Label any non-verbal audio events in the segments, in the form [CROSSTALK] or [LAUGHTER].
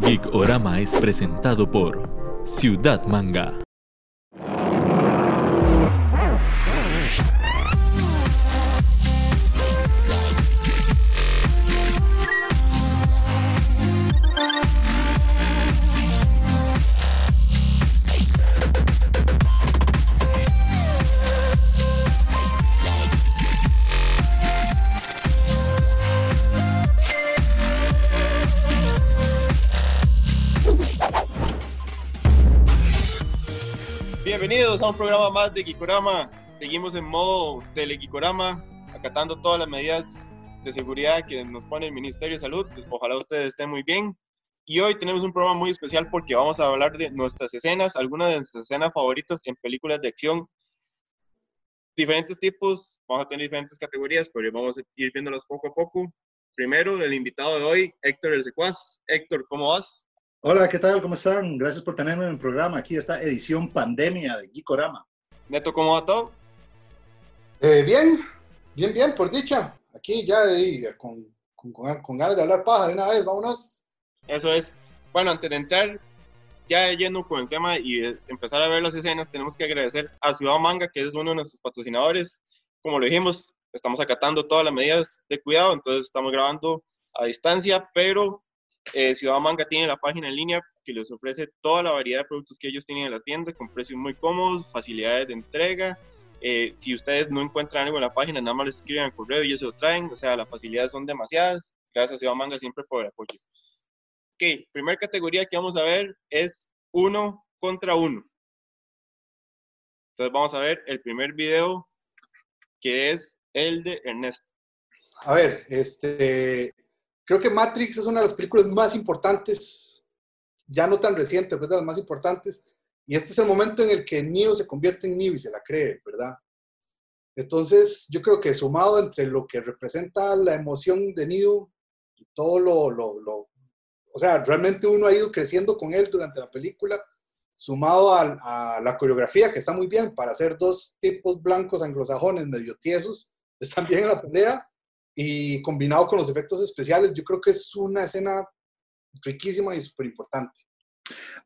Geek Orama es presentado por Ciudad Manga. Un programa más de Gikorama. Seguimos en modo Telegikorama, acatando todas las medidas de seguridad que nos pone el Ministerio de Salud. Ojalá ustedes estén muy bien. Y hoy tenemos un programa muy especial porque vamos a hablar de nuestras escenas, algunas de nuestras escenas favoritas en películas de acción. Diferentes tipos, vamos a tener diferentes categorías, pero vamos a ir viéndolas poco a poco. Primero, el invitado de hoy, Héctor El Secuaz. Héctor, ¿cómo vas? Hola, ¿qué tal? ¿Cómo están? Gracias por tenerme en el programa. Aquí está edición pandemia de Gikorama. Neto, ¿cómo va todo? Eh, bien, bien, bien, por dicha. Aquí ya eh, con, con, con, ganas de hablar paja de una vez, vámonos. Eso es. Bueno, antes de entrar ya yendo con el tema y empezar a ver las escenas, tenemos que agradecer a Ciudad Manga, que es uno de nuestros patrocinadores. Como lo dijimos, estamos acatando todas las medidas de cuidado, entonces estamos grabando a distancia, pero eh, Ciudad Manga tiene la página en línea que les ofrece toda la variedad de productos que ellos tienen en la tienda con precios muy cómodos, facilidades de entrega. Eh, si ustedes no encuentran algo en la página, nada más les escriben al correo y ellos se lo traen. O sea, las facilidades son demasiadas. Gracias Ciudad Manga siempre por el apoyo. Ok, primera categoría que vamos a ver es uno contra uno. Entonces vamos a ver el primer video que es el de Ernesto. A ver, este, Creo que Matrix es una de las películas más importantes, ya no tan reciente, pero de las más importantes. Y este es el momento en el que Neo se convierte en Neo y se la cree, ¿verdad? Entonces, yo creo que sumado entre lo que representa la emoción de Neo y todo lo, lo, lo o sea, realmente uno ha ido creciendo con él durante la película, sumado a, a, la coreografía, que está muy bien, para hacer dos tipos blancos anglosajones medio tiesos, [LAUGHS] están bien en la pelea, y combinado con los efectos especiales, yo creo que es una escena riquísima y súper importante.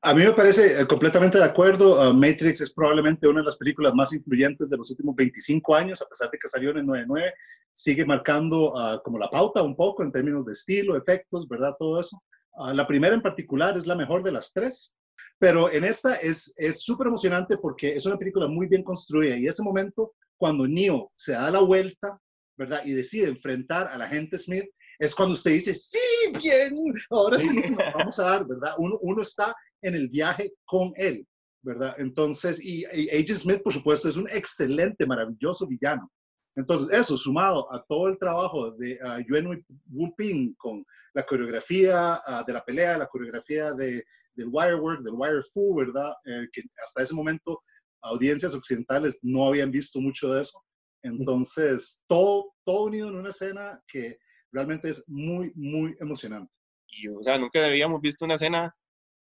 A mí me parece eh, completamente de acuerdo. Uh, Matrix es probablemente una de las películas más influyentes de los últimos 25 años, a pesar de que salió en el 99, sigue marcando uh, como la pauta un poco en términos de estilo, efectos, ¿verdad? Todo eso. Uh, la primera en particular es la mejor de las tres, pero en esta es súper emocionante porque es una película muy bien construida y ese momento cuando Neo se da la vuelta ¿verdad? Y decide enfrentar a la gente Smith, es cuando usted dice, sí, bien, ahora sí [LAUGHS] vamos a dar, ¿verdad? Uno, uno está en el viaje con él, ¿verdad? Entonces, y, y Agent Smith, por supuesto, es un excelente, maravilloso villano. Entonces, eso sumado a todo el trabajo de uh, Yuen Wu Ping con la coreografía uh, de la pelea, la coreografía de, del wire work, del wire fu, ¿verdad? Eh, que hasta ese momento audiencias occidentales no habían visto mucho de eso. Entonces, todo, todo unido en una escena que realmente es muy, muy emocionante. Y, o sea, nunca habíamos visto una escena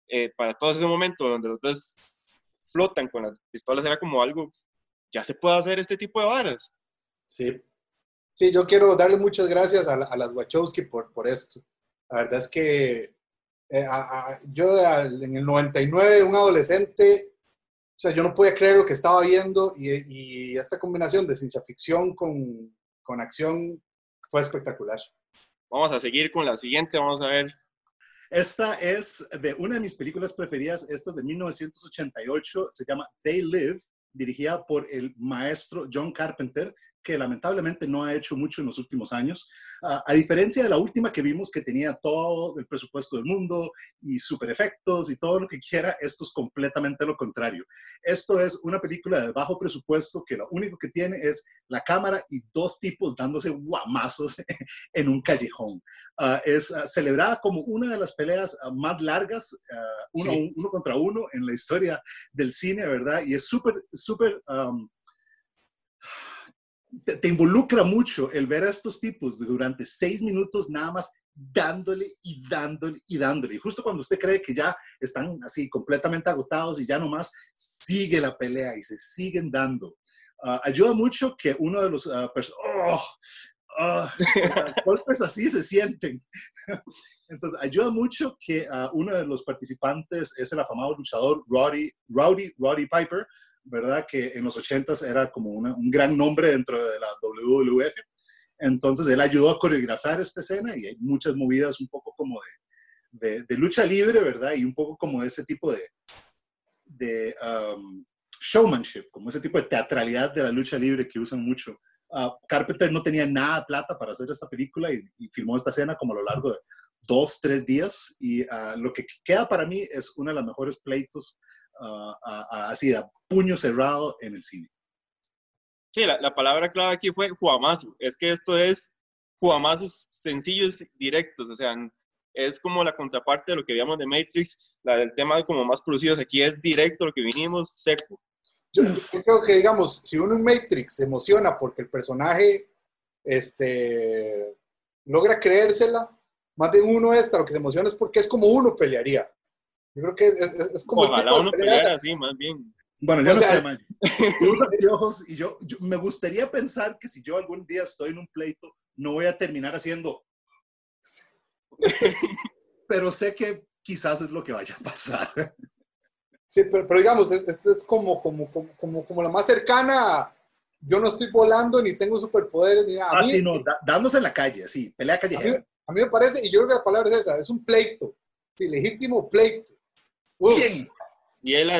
eh, para todo ese momento donde los dos flotan con las pistolas, era como algo, ya se puede hacer este tipo de varas. Sí. Sí, yo quiero darle muchas gracias a, a las Wachowski por, por esto. La verdad es que eh, a, a, yo en el 99, un adolescente, o sea, yo no podía creer lo que estaba viendo y, y esta combinación de ciencia ficción con, con, acción fue espectacular. Vamos a seguir con la siguiente, vamos a ver. Esta es de una de mis películas preferidas, esta es de 1988, se llama They Live, dirigida por el maestro John Carpenter, que lamentablemente no ha hecho mucho en los últimos años. A diferencia de la última que vimos que tenía todo el presupuesto del mundo y super efectos y todo lo que quiera, esto es completamente lo contrario. Esto es una película de bajo presupuesto que lo único que tiene es la cámara y dos tipos dándose guamazos [LAUGHS] en un callejón. Uh, es uh, celebrada como una de las peleas más largas, uno, sí. uno, contra uno en la historia del cine, ¿verdad? Y es súper, súper... Um, te, involucra mucho el ver a estos tipos durante seis minutos nada más dándole y dándole y dándole. Y justo cuando usted cree que ya están así completamente agotados y ya nomás sigue la pelea y se siguen dando. Uh, ayuda mucho que uno de los uh, oh, ah, [LAUGHS] golpes así se sienten. [LAUGHS] Entonces, ayuda mucho que uno de los participantes es el afamado luchador Roddy, Rowdy, Roddy Piper, ¿verdad? Que en los 80s era como una, un gran nombre dentro de la WWF. Entonces, él ayudó a coreografiar esta escena y hay muchas movidas un poco como de, de, de lucha libre, ¿verdad? Y un poco como ese tipo de, de um, showmanship, como ese tipo de teatralidad de la lucha libre que usan mucho. Uh, Carpenter no tenía nada de plata para hacer esta película y, y filmó esta escena como a lo largo de dos, tres días y uh, lo que queda para mí es uno de los mejores pleitos uh, así de puño cerrado en el cine. Sí, la, la, palabra clave aquí fue juamazo. Es que esto es juamazos sencillos, directos, o sea, es como la contraparte de lo que veíamos de Matrix, la del tema como más producidos. Aquí es directo lo que vinimos, seco. Yo, yo creo que, digamos, si uno en Matrix se emociona porque el personaje este, logra creérsela, más bien uno esta, lo que se emociona es porque es como uno pelearía. Yo creo que es, es, es como... Ojalá uno peleara así, más bien. Bueno, yo o no sea, sé, man. [LAUGHS] Yo uso anteojos y yo, yo, me gustaría pensar que si yo algún día estoy en un pleito, no voy a terminar haciendo... [LAUGHS] pero sé que quizás es lo que vaya a pasar. Sí, pero, pero digamos, esto es, es como, como, como, como, la más cercana yo no estoy volando ni tengo superpoderes ni nada. Ah, sí, no, da, dándose en la calle, sí, pelea callejera. A mí me parece, y yo creo que la palabra es esa, es un pleito, sí, legítimo pleito. Bien. Y él,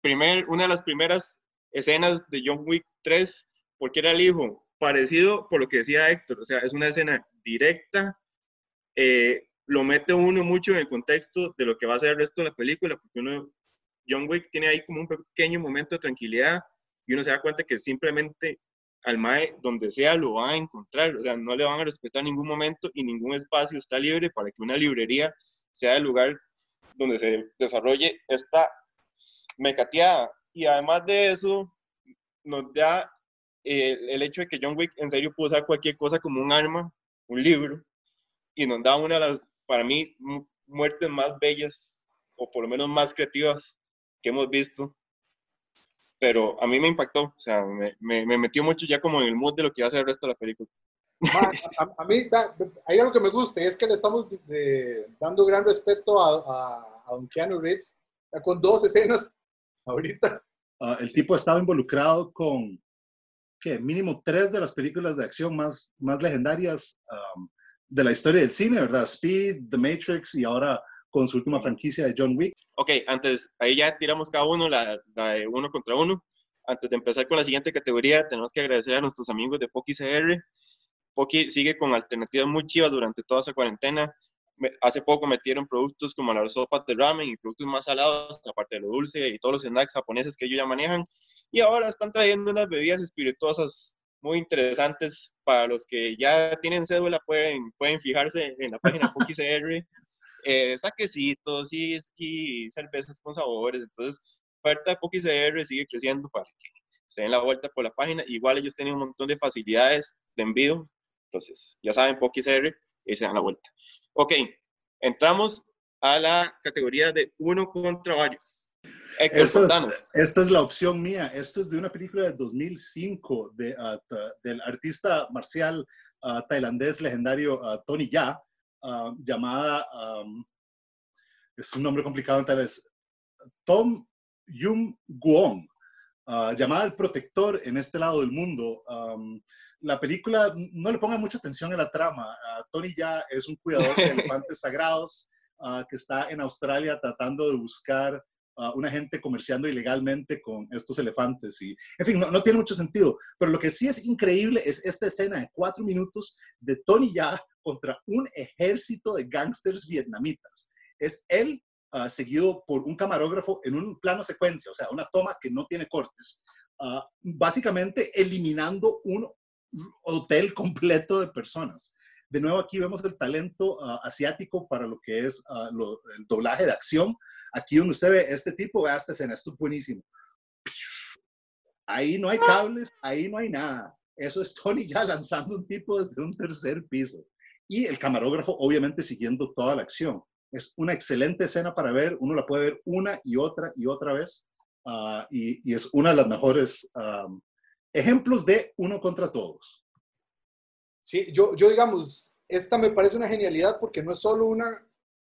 primer, una de las primeras escenas de John Wick 3, porque era el hijo, parecido por lo que decía Héctor, o sea, es una escena directa, eh, lo mete uno mucho en el contexto de lo que va a ser el resto de la película, porque uno, John Wick tiene ahí como un pequeño momento de tranquilidad y uno se da cuenta que simplemente al MAE, donde sea, lo va a encontrar. O sea, no le van a respetar ningún momento y ningún espacio está libre para que una librería sea el lugar donde se desarrolle esta mecateada. Y además de eso, nos da eh, el hecho de que John Wick en serio pudo usar cualquier cosa como un arma, un libro, y nos da una de las, para mí, muertes más bellas, o por lo menos más creativas que hemos visto pero a mí me impactó, o sea, me, me, me, metió mucho ya como en el mood de lo que iba a ser el resto de la película. A, a, a mí hay algo que me gusta es que le estamos eh, dando gran respeto a, a, a Don Keanu Reeves con dos escenas ahorita. Uh, el tipo ha estado involucrado con, ¿qué? Mínimo tres de las películas de acción más, más legendarias um, de la historia del cine, ¿verdad? Speed, The Matrix y ahora con su última franquicia de John Wick. Ok, antes, ahí ya tiramos cada uno la, la, de uno contra uno. Antes de empezar con la siguiente categoría, tenemos que agradecer a nuestros amigos de Poki CR. Poki sigue con alternativas muy chivas durante toda esa cuarentena. Hace poco metieron productos como las sopas de ramen y productos más salados, aparte de lo dulce y todos los snacks japoneses que ellos ya manejan. Y ahora están trayendo unas bebidas espirituosas muy interesantes para los que ya tienen cédula, pueden, pueden fijarse en la página [LAUGHS] Poki CR eh, saquecitos y, y, cervezas con sabores. Entonces, oferta de sigue creciendo para que se den la vuelta por la página. Igual ellos tienen un montón de facilidades de envío. Entonces, ya saben, Poki CR y se dan la vuelta. Ok, entramos a la categoría de uno contra varios. Esta, es, esta es la opción mía. Esto es de una película de 2005 de, uh, del artista marcial uh, tailandés legendario uh, Tony Ya, llamada, um, es un nombre complicado tal vez, Tom Yum Guong, uh, llamada El Protector en este lado del mundo. Um, la película, no le ponga mucha atención a la trama. Uh, Tony ya es un cuidador de [LAUGHS] elefantes sagrados que está en Australia tratando de buscar Uh, una gente comerciando ilegalmente con estos elefantes. Y, en fin, no, no, tiene mucho sentido. Pero lo que sí es increíble es esta escena de cuatro minutos de Tony Ya contra un ejército de gángsters vietnamitas. Es él uh, seguido por un camarógrafo en un plano secuencia, o sea, una toma que no tiene cortes, uh, básicamente eliminando un hotel completo de personas. De nuevo aquí vemos el talento uh, asiático para lo que es lo, el doblaje de acción. Aquí donde usted ve este tipo, vea esta escena, esto es buenísimo. Ahí no hay cables, ahí no hay nada. Eso es Tony ya lanzando un tipo desde un tercer piso y el camarógrafo obviamente siguiendo toda la acción. Es una excelente escena para ver, uno la puede ver una y otra y otra vez uh, y, y, es una de las mejores um, ejemplos de uno contra todos. Sí, yo, yo digamos, esta me parece una genialidad porque no es solo una,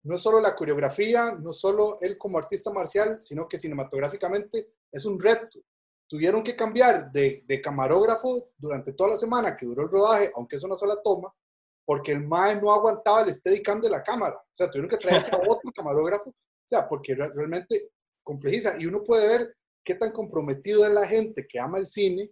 no es solo la coreografía, no es solo él como artista marcial, sino que cinematográficamente es un reto. Tuvieron que cambiar de, de camarógrafo durante toda la semana que duró el rodaje, aunque es una sola toma, porque el MAE no aguantaba el steadicam de la cámara. O sea, tuvieron que traerse a otro camarógrafo, o sea, porque realmente complejiza. Y uno puede ver qué tan comprometido es la gente que ama el cine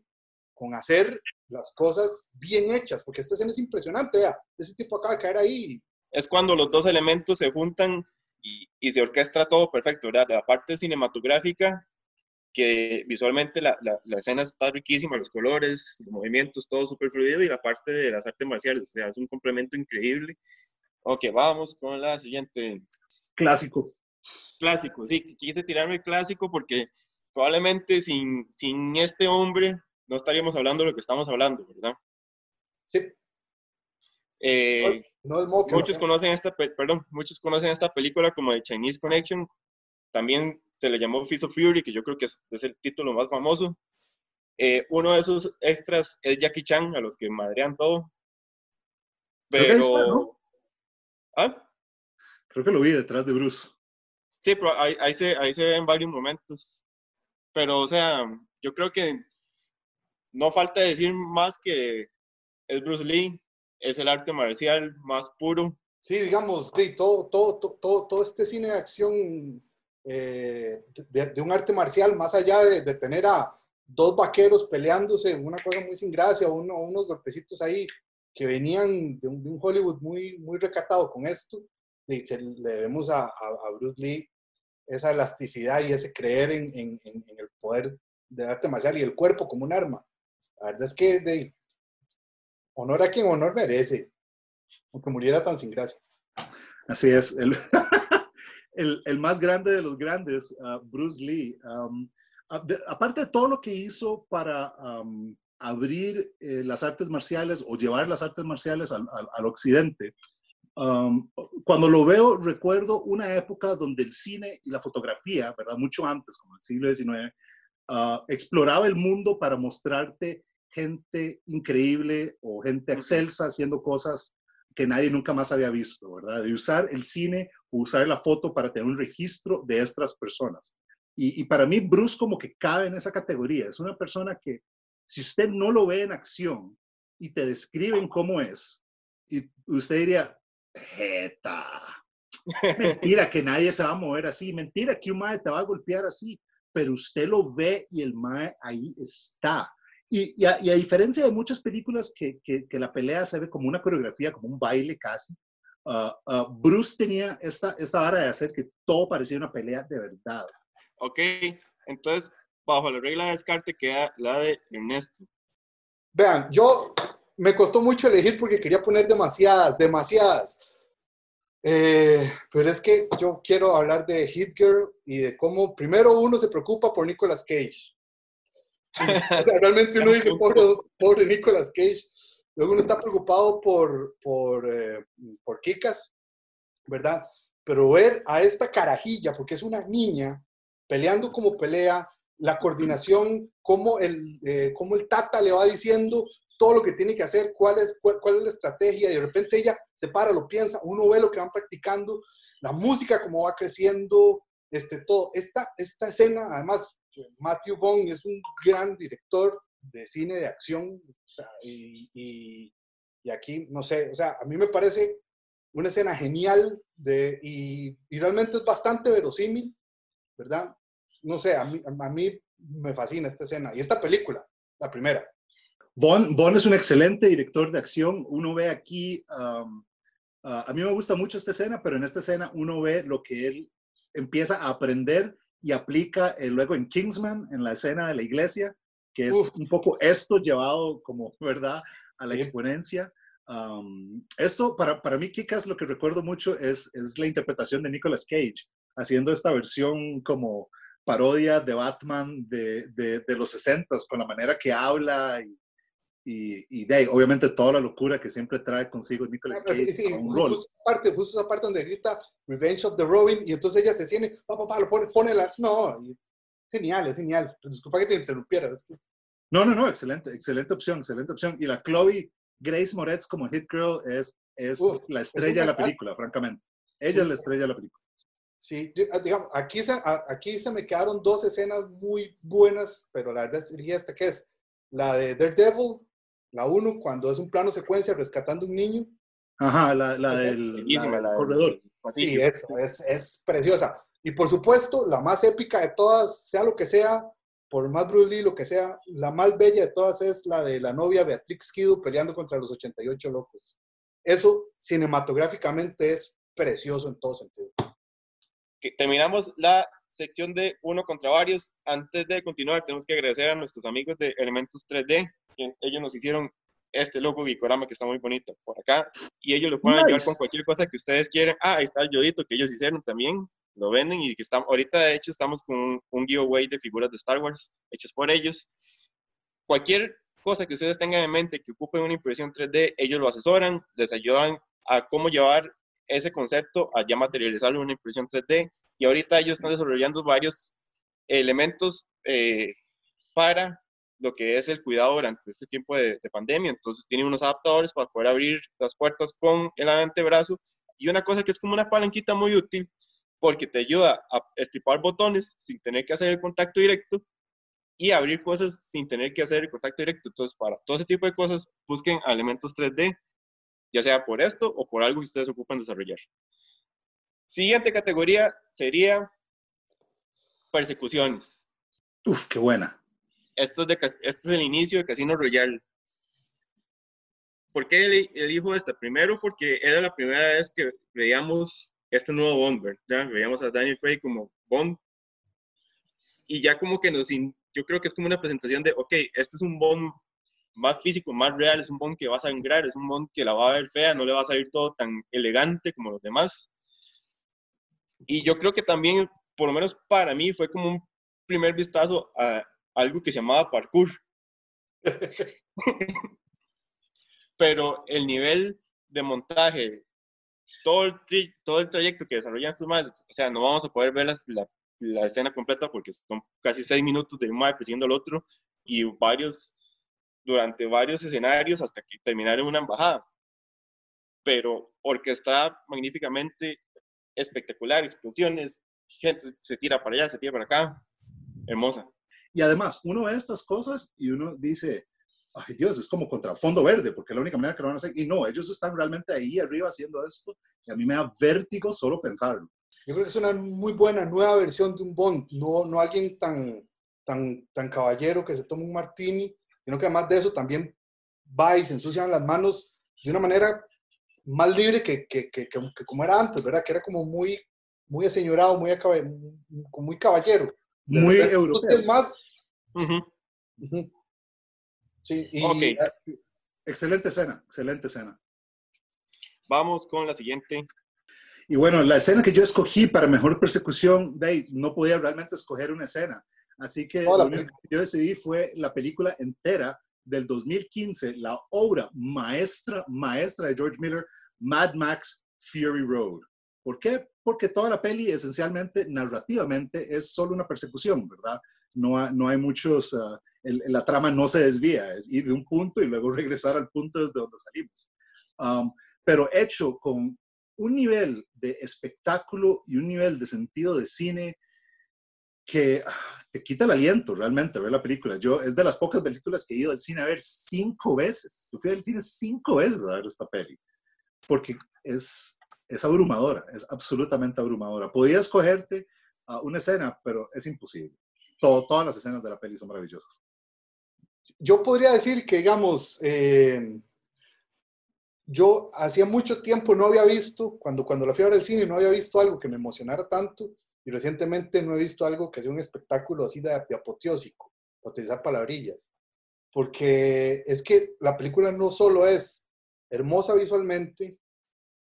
con hacer las cosas bien hechas, porque esta escena es impresionante, vea, ese tipo acaba de caer ahí. Es cuando los dos elementos se juntan y, se orquestra todo perfecto, ¿verdad? La parte cinematográfica, que visualmente la, la, la, escena está riquísima, los colores, los movimientos, todo súper fluido, y la parte de las artes marciales, o sea, es un complemento increíble. Ok, vamos con la siguiente. Clásico. Clásico, sí, quise tirarme el clásico porque probablemente sin, sin este hombre no estaríamos hablando de lo que estamos hablando, ¿verdad? Sí. Eh, no, moque, muchos no. conocen esta, pe- perdón, muchos conocen esta película como The Chinese Connection. También se le llamó Fist of Fury, que yo creo que es, es el título más famoso. Eh, uno de esos extras es Jackie Chan, a los que madrean todo. Creo que Pero, está, ¿no? ¿Ah? Creo que lo vi detrás de Bruce. Sí, pero ahí, ahí se, ahí se ve en varios momentos. Pero, o sea, yo creo que no falta decir más que es Bruce Lee, es el arte marcial más puro. Sí, digamos, todo, todo, todo, todo, todo este cine de acción eh, de, de un arte marcial, más allá de, de tener a dos vaqueros peleándose, una cosa muy sin gracia, uno, unos golpecitos ahí que venían de un, de un Hollywood muy, muy recatado con esto, y se le debemos a, a, a Bruce Lee esa elasticidad y ese creer en, en, en, el poder del arte marcial y el cuerpo como un arma. La verdad es que de, honor a quien honor merece, aunque muriera tan sin gracia. Así es. El, [LAUGHS] el, el más grande de los grandes, uh, Bruce Lee. Um, de, aparte de todo lo que hizo para um, abrir eh, las artes marciales o llevar las artes marciales al, al, al occidente, Um, cuando lo veo, recuerdo una época donde el cine y la fotografía, ¿verdad? Mucho antes, como el siglo XIX, uh, exploraba el mundo para mostrarte gente increíble o gente excelsa haciendo cosas que nadie nunca más había visto, ¿verdad? De usar el cine o usar la foto para tener un registro de estas personas. Y, y para mí, Bruce como que cabe en esa categoría. Es una persona que, si usted no lo ve en acción y te describen cómo es, y usted diría, jeta. Mentira que nadie se va a mover así. Mentira que un mae te va a golpear así. Pero usted lo ve y el mae ahí está. Y, y, a, y a, diferencia de muchas películas que, que, que, la pelea se ve como una coreografía, como un baile casi, uh, uh, Bruce tenía esta, esta vara de hacer que todo parecía una pelea de verdad. Ok, entonces, bajo la regla de descarte queda la de Ernesto. Vean, yo me costó mucho elegir porque quería poner demasiadas, demasiadas. Eh, pero es que yo quiero hablar de Hit Girl y de cómo primero uno se preocupa por Nicolas Cage. [LAUGHS] O sea, realmente uno dice, pobre, pobre Nicolas Cage. Luego uno está preocupado por, por, eh, por Kikas, ¿verdad? Pero ver a esta carajilla, porque es una niña, peleando como pelea, la coordinación, cómo el, eh, cómo el Tata le va diciendo todo lo que tiene que hacer, cuál es, cuál, cuál, es la estrategia, y de repente ella se para, lo piensa, uno ve lo que van practicando, la música cómo va creciendo, este, todo. Esta, esta escena, además, Matthew Vaughn es un gran director de cine de acción, y, aquí, no sé, o sea, a mí me parece una escena genial y, realmente es bastante verosímil, ¿verdad? No sé, a mí, a mí me fascina esta escena y esta película, la primera. Bon, bon es un excelente director de acción. Uno ve aquí, a mí me gusta mucho esta escena, pero en esta escena uno ve lo que él empieza a aprender y aplica eh, luego en Kingsman, en la escena de la iglesia, que es Uf. un poco esto llevado como, ¿verdad?, a la sí. exponencia. Um, esto, para, para mí, Kikas, lo que recuerdo mucho es, es la interpretación de Nicolas Cage, haciendo esta versión como parodia de Batman de, de, de los 60 con la manera que habla y, y, y de ahí, obviamente toda la locura que siempre trae consigo Nicolas Cage sí, sí, un rol. Justo, parte, justo esa parte donde grita Revenge of the Robin y entonces ella se siente, papá, papá, lo pone, pone la... No, genial, es genial. Disculpa que te interrumpiera. Es que... No, no, no, excelente, excelente opción, excelente opción. Y la Chloe Grace Moretz como Hit Girl es, es la es estrella de la película, francamente. Ella es la estrella de la película. Sí, yo- ah, digamos, aquí se, a- aquí se me quedaron dos escenas muy buenas, pero la verdad sería esta que es la de Daredevil, la uno, cuando es un plano secuencia rescatando un niño. Ajá, la, la del, la Bellísima, del la del corredor. Sí, pasillo. es, es, es preciosa. Y por supuesto, la más épica de todas, sea lo que sea, por más Bruce Lee, lo que sea, la más bella de todas es la de la novia Beatrix Kido peleando contra los 88 locos. Eso cinematográficamente es precioso en todo sentido. terminamos la sección de uno contra varios. Antes de continuar, tenemos que agradecer a nuestros amigos de Elementos 3D, que ellos nos hicieron este logo Gikorama que está muy bonito por acá, y ellos lo pueden Nice. ayudar con cualquier cosa que ustedes quieran. Ah, ahí está el yodito que ellos hicieron también, lo venden y que están, ahorita de hecho estamos con un, un giveaway de figuras de Star Wars hechos por ellos. Cualquier cosa que ustedes tengan en mente que ocupe una impresión 3D, ellos lo asesoran, les ayudan a cómo llevar ese concepto a ya materializarlo en una impresión 3D y ahorita ellos están desarrollando varios elementos eh, para lo que es el cuidado durante este tiempo de, de pandemia. Entonces tienen unos adaptadores para poder abrir las puertas con el antebrazo y una cosa que es como una palanquita muy útil porque te ayuda a estipar botones sin tener que hacer el contacto directo y abrir cosas sin tener que hacer el contacto directo. Entonces, para todo ese tipo de cosas, busquen elementos 3D, ya sea por esto o por algo que ustedes ocupan desarrollar. Siguiente categoría sería persecuciones. Uf, qué buena. Esto es, de, es el inicio de Casino Royale. ¿Por qué eli- elijo esta? Primero porque era la primera vez que veíamos este nuevo Bond, ¿verdad? Veíamos a Daniel Craig como Bond. Y ya como que nos... yo creo que es como una presentación de, ok, este es un Bond más físico, más real, es un Bond que va a sangrar, es un Bond que la va a ver fea, no le va a salir todo tan elegante como los demás. Y yo creo que también, por lo menos para mí, fue como un primer vistazo a algo que se llamaba parkour. [LAUGHS] Pero el nivel de montaje, todo el, tri- todo el trayecto que desarrollan estos más, o sea, no vamos a poder ver las- la, la escena completa porque son casi seis minutos de un mae persiguiendo al otro y varios, durante varios escenarios hasta que terminar en una embajada. Pero orquestada magníficamente, espectacular, explosiones, gente se tira para allá, se tira para acá, hermosa. Y además, uno ve estas cosas y uno dice, ay Dios, es como contra fondo verde, porque es la única manera que lo van a hacer. Y no, ellos están realmente ahí arriba haciendo esto y a mí me da vértigo solo pensarlo. Yo creo que es una muy buena nueva versión de un Bond, no, no alguien tan, tan, tan caballero que se toma un martini, sino que además de eso también va y se ensucian las manos de una manera más libre que, que, que, que- como era antes, ¿verdad? Que era como muy, muy aseñorado, muy, muy caballero. De Muy repente, europeo. más. Ujú. Ujú. Sí, y Ok. Excelente escena, excelente escena. Vamos con la siguiente. Y bueno, la escena que yo escogí para mejor persecución, ahí, no podía realmente escoger una escena. Así que lo único que yo decidí fue la película entera del 2015, la obra maestra, maestra de George Miller, Mad Max Fury Road. ¿Por qué? Porque toda la peli esencialmente, narrativamente, es solo una persecución, ¿verdad? No, ha- no hay muchos, ah, el- la trama no se desvía, es ir de un punto y luego [LAUGHS] regresar al punto desde donde salimos. Um, pero hecho con un nivel de espectáculo y un nivel de sentido de cine que ah, te quita el aliento realmente ver la película. Yo es de las pocas películas que he ido al cine a ver cinco veces. Yo fui al cine cinco veces a ver esta peli porque es, es abrumadora, es absolutamente abrumadora. Podía escogerte a una escena, pero es imposible. Todas las escenas de la peli son maravillosas. yo podría decir que, digamos, eh, yo hacía mucho tiempo no había visto, cuando, cuando la fui a ver al cine, no había visto algo que me emocionara tanto, y recientemente no he visto algo que sea un espectáculo así de, apoteósico, utilizar palabrillas, porque es que la película no solo es hermosa visualmente,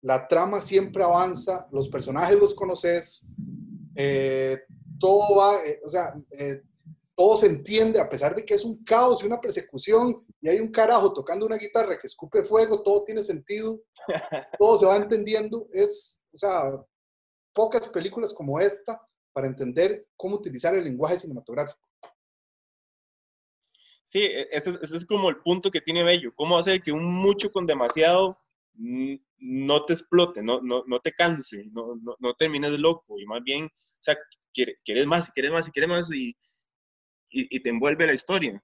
la trama siempre avanza, los personajes los conoces, eh, todo va, eh, o sea, eh, todo se entiende, a pesar de que es un caos y una persecución, y hay un carajo tocando una guitarra que escupe fuego, todo tiene sentido, [LAUGHS] todo se va entendiendo. Es, o sea, pocas películas como esta para entender cómo utilizar el lenguaje cinematográfico. Sí, e, ese, es- ese es como el punto que tiene Bello. ¿Cómo hacer que un mucho con demasiado mm, no te explote, no, no, no te canse, no, no, no termines loco y más bien, o sea, quiere- quieres más y quieres más y quieres más y, y, y te envuelve la historia.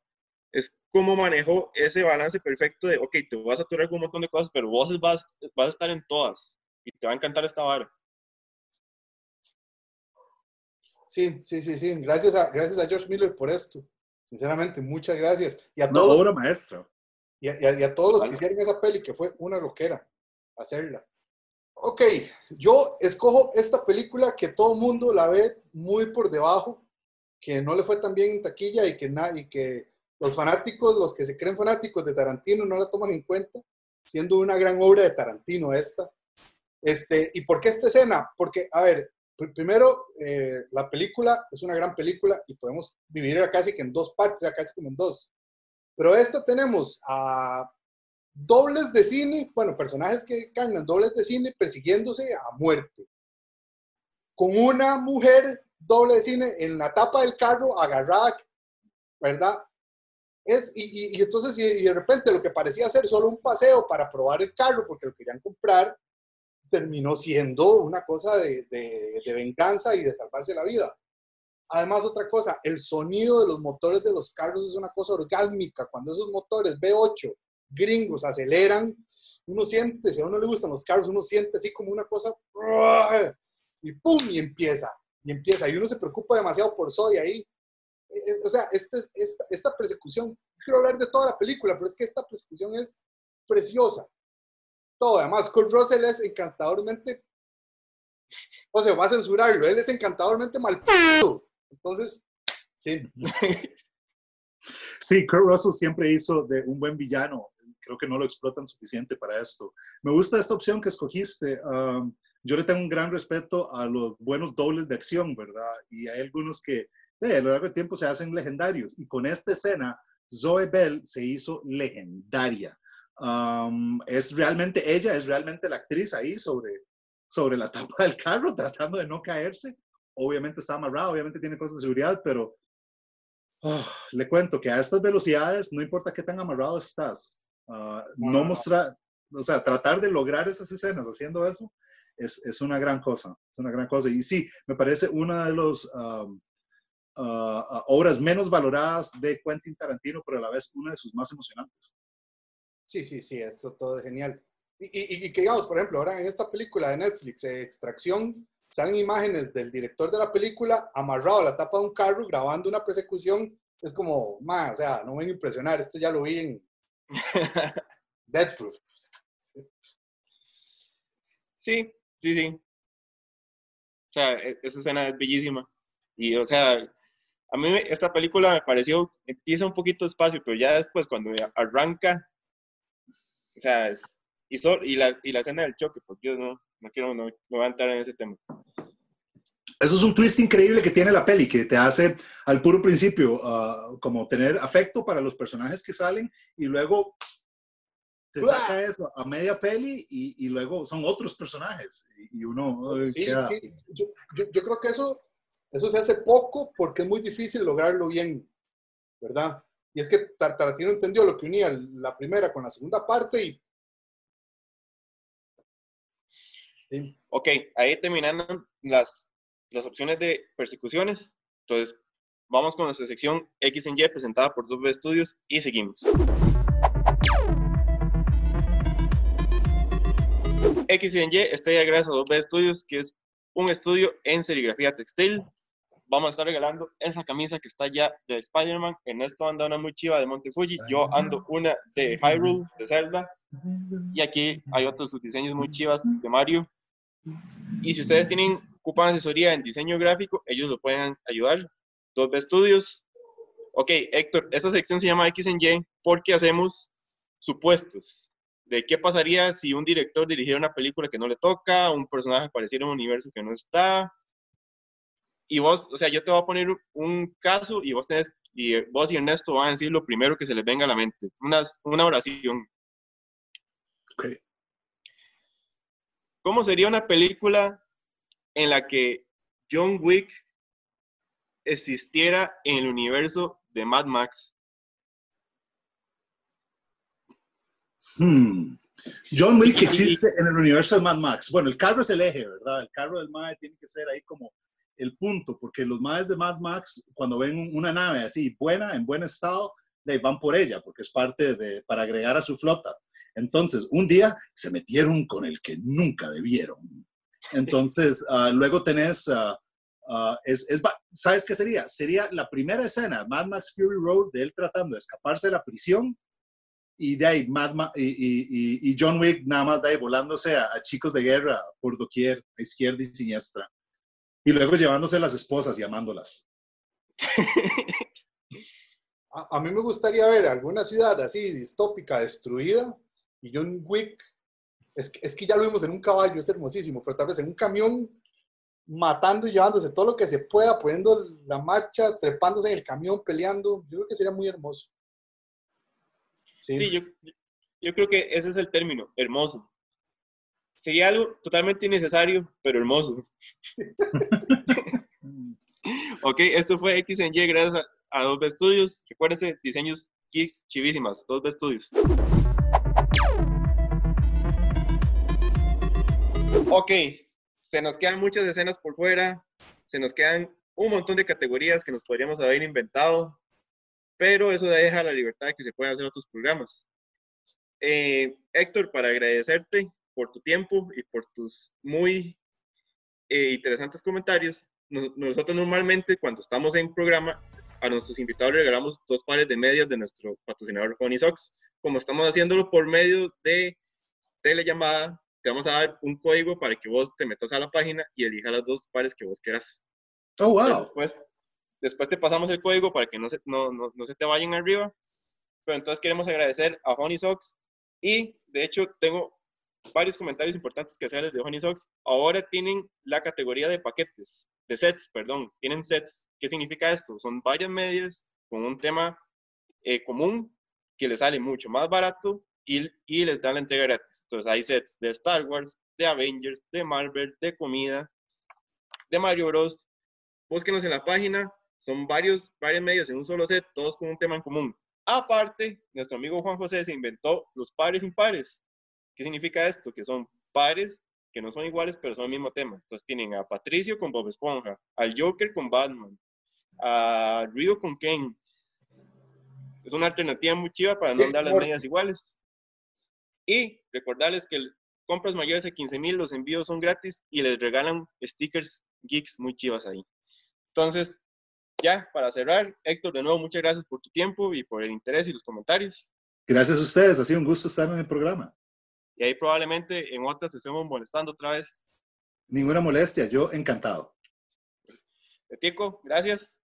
Es cómo manejó ese balance perfecto de, ok, te vas a aturar con un montón de cosas, pero vos vas, vas a estar en todas y te va a encantar esta vara. Sí, sí, sí, sí. Gracias a, gracias a George Miller por esto. Sinceramente, muchas gracias. Y a todos, obra maestra. y a, y a- y a todos los que hicieron esa peli, que fue una loquera hacerla. Ok, yo escojo esta película que todo mundo la ve muy por debajo, que no le fue tan bien en taquilla y que, y que los fanáticos, los que se creen fanáticos de Tarantino, no la toman en cuenta, siendo una gran obra de Tarantino esta. Este, ¿Y por qué esta escena? Porque, a ver, pr- primero, eh, la película es una gran película y podemos dividirla casi que en dos partes, o sea, casi como en dos. Pero esta tenemos a dobles de cine, bueno, personajes que ganan dobles de cine persiguiéndose a muerte. Con una mujer doble de cine en la tapa del carro agarrada, ¿verdad? Es, y, y- y entonces, y, y de repente lo que parecía ser solo un paseo para probar el carro porque lo querían comprar, terminó siendo una cosa de, de- de venganza y de salvarse la vida. Además, otra cosa, el sonido de los motores de los carros es una cosa orgásmica. Cuando esos motores V8 gringos aceleran, uno siente, si a uno le gustan los carros, uno siente así como una cosa, y pum, y empieza, y empieza, y uno se preocupa demasiado por Zoe ahí. E- e- O sea, este, esta, esta persecución, quiero hablar de toda la película, pero es que esta persecución es preciosa. Todo, además, Kurt Russell es encantadormente, o sea, va a censurarlo, él es encantadormente mal. Entonces, sí, [LAUGHS] Sí, Kurt Russell siempre hizo de un buen villano. Creo que no lo explotan suficiente para esto. Me gusta esta opción que escogiste. Um, yo le tengo un gran respeto a los buenos dobles de acción, ¿verdad? Y hay algunos que eh, a lo largo del tiempo se hacen legendarios. Y con esta escena, Zoe Bell se hizo legendaria. Um, es realmente ella, es realmente la actriz ahí sobre, sobre la tapa del carro, [LAUGHS] tratando de no caerse. Obviamente está amarrada, obviamente tiene cosas de seguridad, pero Ah, le cuento que a estas velocidades, no importa qué tan amarrado estás, ah, No, mostrar, o sea, tratar de lograr esas escenas haciendo eso es, es una gran cosa, es una gran cosa. Y sí, me parece una de las obras menos valoradas de Quentin Tarantino, pero a la vez una de sus más emocionantes. Sí, sí, sí, esto todo es genial. Y, y- y que digamos, por ejemplo, ahora en esta película de Netflix, eh, Extracción, salen imágenes del director de la película amarrado a la tapa de un carro grabando una persecución. Es como, ma, o sea, no me voy a impresionar, esto ya lo vi en [LAUGHS] Death Proof. Sí, sí, sí. O sea, e- esa escena es bellísima. Y, o sea, a mí esta película me pareció, empieza un poquito despacio, pero ya después, cuando arranca, o sea, y, so- y, la, y la escena del choque, porque Dios, no, no quiero, no, no a entrar en ese tema. Eso es un twist increíble que tiene la peli, que te hace al puro principio ah, como tener afecto para los personajes que salen y luego te saca eso a media peli y, y luego son otros personajes y, y uno ay, Sí, queda- sí. Yo, yo- yo creo que eso, eso se hace poco porque es muy difícil lograrlo bien, ¿verdad? Y es que Tar- Tarantino entendió lo que unía la primera con la segunda parte y... Sí. Ok, ahí terminaron las, las opciones de persecuciones. Entonces, vamos con nuestra sección X en Y presentada por W Studios y seguimos. X en Y está ya gracias a W Studios, que es un estudio en serigrafía textil. Vamos a estar regalando esa camisa que está ya de Spider-Man. En esto anda una muy chiva de Monte Fuji. Yo ando una de Hyrule, de Zelda. Y aquí hay otros diseños muy chivas de Mario. Y si ustedes tienen, ocupan asesoría en diseño gráfico, ellos lo pueden ayudar. Dos estudios. Ok, Héctor, esta sección se llama X en Y porque hacemos supuestos de qué pasaría si un director dirigiera una película que no le toca, un personaje apareciera en un universo que no está. Y vos, o sea, yo te voy a poner un- caso y vos tenés, y vos y Ernesto van a decir lo primero que se les venga a la mente. Unas- una oración. Ok. ¿Cómo sería una película en la que John Wick existiera en el universo de Mad Max? Hmm. John Wick existe en el universo de Mad Max. Bueno, el carro es el eje, ¿verdad? El carro del MAE tiene que ser ahí como el punto, porque los MAEs de Mad Max, cuando ven una nave así buena, en buen estado, de, van por ella, porque es parte de, para agregar a su flota. Entonces, un día se metieron con el que nunca debieron. Entonces, uh, luego tenés, uh, es, es, ¿sabes qué sería? Sería la primera escena, Mad Max Fury Road, de él tratando de escaparse de la prisión y de ahí Mad Ma y, John Wick nada más de volándose a, chicos de guerra por doquier, a izquierda y siniestra. Y luego llevándose las esposas y amándolas. [LAUGHS] a, mí me gustaría ver alguna ciudad así distópica, destruida, y John Wick, es que, es que ya lo vimos en un caballo, es hermosísimo, pero tal vez en un camión matando y llevándose todo lo que se pueda, poniendo la marcha, trepándose en el camión, peleando, yo creo que sería muy hermoso. Sí, sí yo, yo, creo que ese es el término, hermoso. Sería algo totalmente innecesario, pero hermoso. [LAUGHS] ok, esto fue X en Y gracias a, a 2B Studios. Recuérdense, diseños geeks chivísimas, 2B Studios. Ok, se nos quedan muchas escenas por fuera, se nos quedan un montón de categorías que nos podríamos haber inventado, pero eso deja la libertad de que se puedan hacer otros programas. Eh, Héctor, para agradecerte por tu tiempo y por tus muy eh, interesantes comentarios, nosotros normalmente cuando estamos en programa a nuestros invitados les regalamos dos pares de medias de nuestro patrocinador Socks. Como estamos haciéndolo por medio de telellamada, te vamos a dar un código para que vos te metas a la página y elijas las dos pares que vos quieras. Oh, wow. Después, después te pasamos el código para que no se, no, no, no se te vayan arriba. Pero entonces queremos agradecer a Honey Socks y de hecho tengo varios comentarios importantes que hacerles de Honey Socks. Ahora tienen la categoría de paquetes, de sets, perdón, tienen sets. ¿Qué significa esto? Son varias medias con un tema eh, común que les sale mucho más barato y, y, les dan la entrega gratis. Entonces hay sets de Star Wars, de Avengers, de Marvel, de comida, de Mario Bros. Búsquenos en la página, son varios, varias medias en un solo set, todos con un tema en común. Aparte, nuestro amigo Juan José se inventó los pares impares. ¿Qué significa esto? Que son pares que no son iguales, pero son el mismo tema. Entonces tienen a Patricio con Bob Esponja, al Joker con Batman, a Rio con Ken. Es una alternativa muy chiva para no andar las medias iguales. Y recordarles que compras mayores a 15 mil, los envíos son gratis y les regalan stickers geeks muy chivas ahí. Entonces, ya, para cerrar, Héctor, de nuevo, muchas gracias por tu tiempo y por el interés y los comentarios. Gracias a ustedes, ha sido un gusto estar en el programa. Y ahí probablemente en otras te estemos molestando otra vez. Ninguna molestia, yo encantado. Tico, gracias.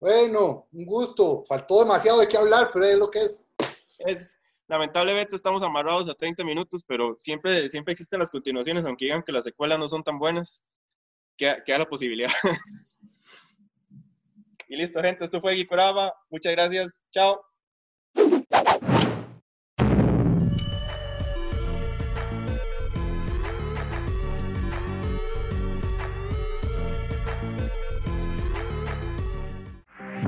Bueno, un gusto. Faltó demasiado de qué hablar, pero es lo que es. Es, lamentablemente estamos amarrados a 30 minutos, pero siempre, siempre existen las continuaciones, aunque digan que las secuelas no son tan buenas, queda, queda la posibilidad. [LAUGHS] y listo, gente, esto fue Gikoraba. Muchas gracias. Chao.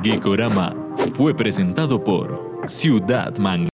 Geekorama fue presentado por Ciudad Manga.